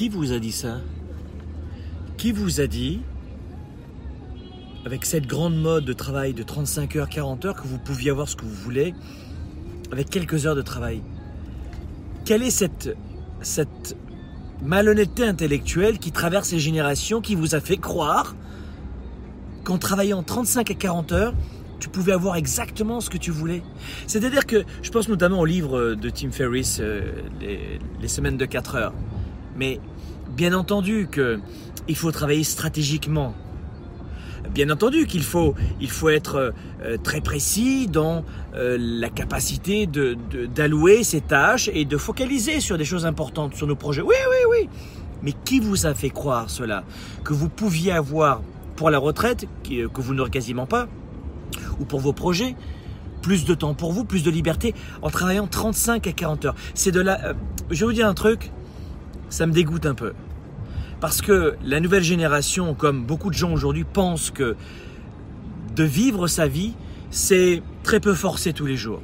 Qui vous a dit ça? Qui vous a dit, avec cette grande mode de travail de 35 heures, 40 heures, que vous pouviez avoir ce que vous voulez avec quelques heures de travail? Quelle est cette, cette malhonnêteté intellectuelle qui traverse les générations, qui vous a fait croire qu'en travaillant 35 à 40 heures, tu pouvais avoir exactement ce que tu voulais? C'est-à-dire que je pense notamment au livre de Tim Ferriss, euh, les, les, semaines de 4 heures. Mais bien entendu qu'il faut travailler stratégiquement. Bien entendu qu'il faut, il faut être euh, très précis dans euh, la capacité d'allouer de, ses tâches et de focaliser sur des choses importantes, sur nos projets. Oui, oui, oui. Mais qui vous a fait croire cela? Que vous pouviez avoir pour la retraite, que vous n'aurez quasiment pas, ou pour vos projets, plus de temps pour vous, plus de liberté en travaillant 35 à 40 heures? C'est de la. Euh, je vais vous dire un truc, ça me dégoûte un peu. Parce que la nouvelle génération, comme beaucoup de gens aujourd'hui, pensent que de vivre sa vie, c'est très peu forcé tous les jours.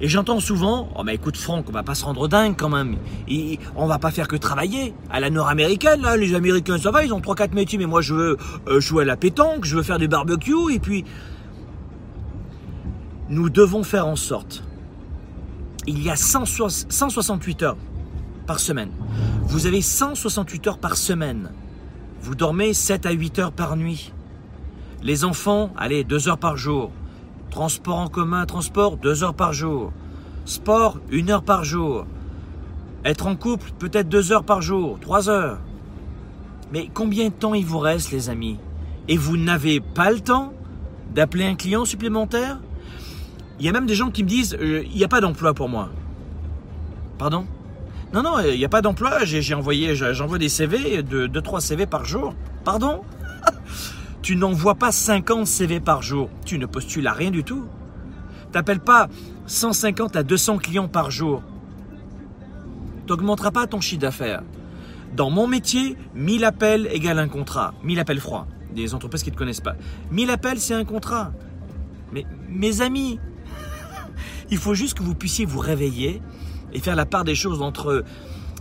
Et j'entends souvent, oh mais écoute Franck, on va pas se rendre dingue quand même. Et on va pas faire que travailler. À la nord-américaine, là, les Américains ça va, ils ont 3-4 métiers, mais moi je veux euh, jouer à la pétanque, je veux faire du barbecue, et puis nous devons faire en sorte. Il y a 168 heures par semaine. Vous avez 168 heures par semaine. Vous dormez 7 à 8 heures par nuit. Les enfants, allez, 2 heures par jour. Transport en commun, transport, 2 heures par jour. Sport, 1 heure par jour. Être en couple, peut-être 2 heures par jour, 3 heures. Mais combien de temps il vous reste, les amis? Et vous n'avez pas le temps d'appeler un client supplémentaire? Il y a même des gens qui me disent, euh, il n'y a pas d'emploi pour moi. Pardon? Non, non, il n'y a pas d'emploi. J'ai envoyé, j'envoie des CV, 2-3 CV par jour. Pardon? Tu n'envoies pas 50 CV par jour. Tu ne postules à rien du tout. T'appelles pas 150 à 200 clients par jour. Tu n'augmenteras pas ton chiffre d'affaires. Dans mon métier, 1000 appels égale un contrat. 1000 appels froids. Des entreprises qui ne te connaissent pas. 1000 appels, c'est un contrat. Mais mes amis, il faut juste que vous puissiez vous réveiller et faire la part des choses entre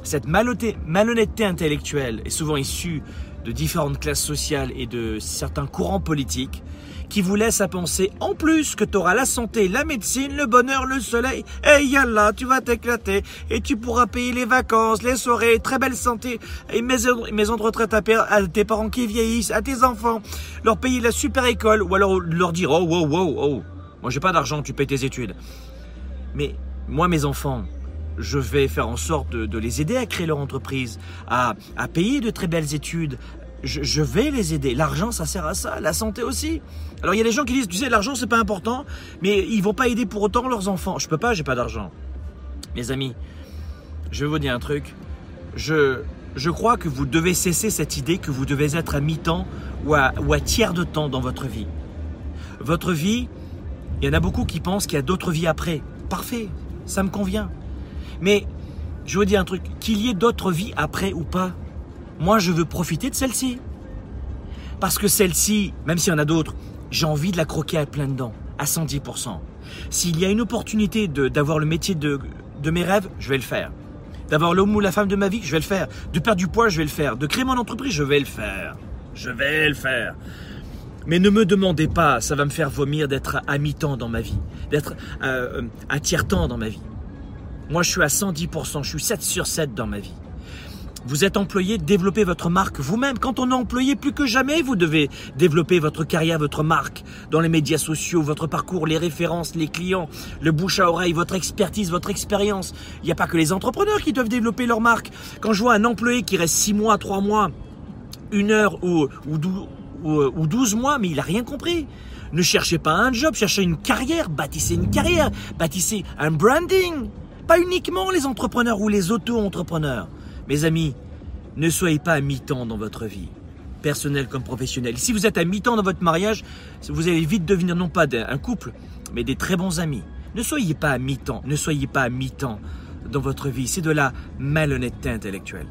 cette malhonnêteté intellectuelle, et souvent issue de différentes classes sociales et de certains courants politiques qui vous laissent à penser en plus que tu auras la santé, la médecine, le bonheur, le soleil, et yallah, tu vas t'éclater et tu pourras payer les vacances, les soirées, très belle santé, et maison, maison de retraite à, à, tes parents qui vieillissent, à tes enfants, leur payer la super école ou alors leur dire oh wow wow oh, moi j'ai pas d'argent, tu payes tes études. Mais moi mes enfants, je vais faire en sorte de, les aider à créer leur entreprise, à, payer de très belles études. Je, vais les aider. L'argent, ça sert à ça. La santé aussi. Alors il y a des gens qui disent, tu sais, l'argent c'est pas important, mais ils vont pas aider pour autant leurs enfants. Je peux pas, j'ai pas d'argent. Mes amis, je vais vous dire un truc. Je, je crois que vous devez cesser cette idée que vous devez être à mi-temps ou à, ou à tiers de temps dans votre vie. Votre vie, il y en a beaucoup qui pensent qu'il y a d'autres vies après. Parfait, ça me convient. Mais je veux dire un truc, qu'il y ait d'autres vies après ou pas, moi je veux profiter de celle-ci. Parce que celle-ci, même s'il y en a d'autres, j'ai envie de la croquer à plein dents, à 110%. S'il y a une opportunité d'avoir le métier de, mes rêves, je vais le faire. D'avoir l'homme ou la femme de ma vie, je vais le faire. De perdre du poids, je vais le faire. De créer mon entreprise, je vais le faire. Je vais le faire. Mais ne me demandez pas, ça va me faire vomir d'être à mi-temps dans ma vie, d'être euh, à tiers-temps dans ma vie. Moi, je suis à 110%, je suis 7 sur 7 dans ma vie. Vous êtes employé, développez votre marque vous-même. Quand on est employé, plus que jamais, vous devez développer votre carrière, votre marque dans les médias sociaux, votre parcours, les références, les clients, le bouche à oreille, votre expertise, votre expérience. Il n'y a pas que les entrepreneurs qui doivent développer leur marque. Quand je vois un employé qui reste 6 mois, 3 mois, une heure ou, ou, ou 12 mois, mais il n'a rien compris. Ne cherchez pas un job, cherchez une carrière, bâtissez une carrière, bâtissez un branding. Pas uniquement les entrepreneurs ou les auto-entrepreneurs. Mes amis, ne soyez pas à mi-temps dans votre vie, personnelle comme professionnelle. Si vous êtes à mi-temps dans votre mariage, vous allez vite devenir non pas un couple, mais des très bons amis. Ne soyez pas à mi-temps, ne soyez pas à mi-temps dans votre vie. C'est de la malhonnêteté intellectuelle.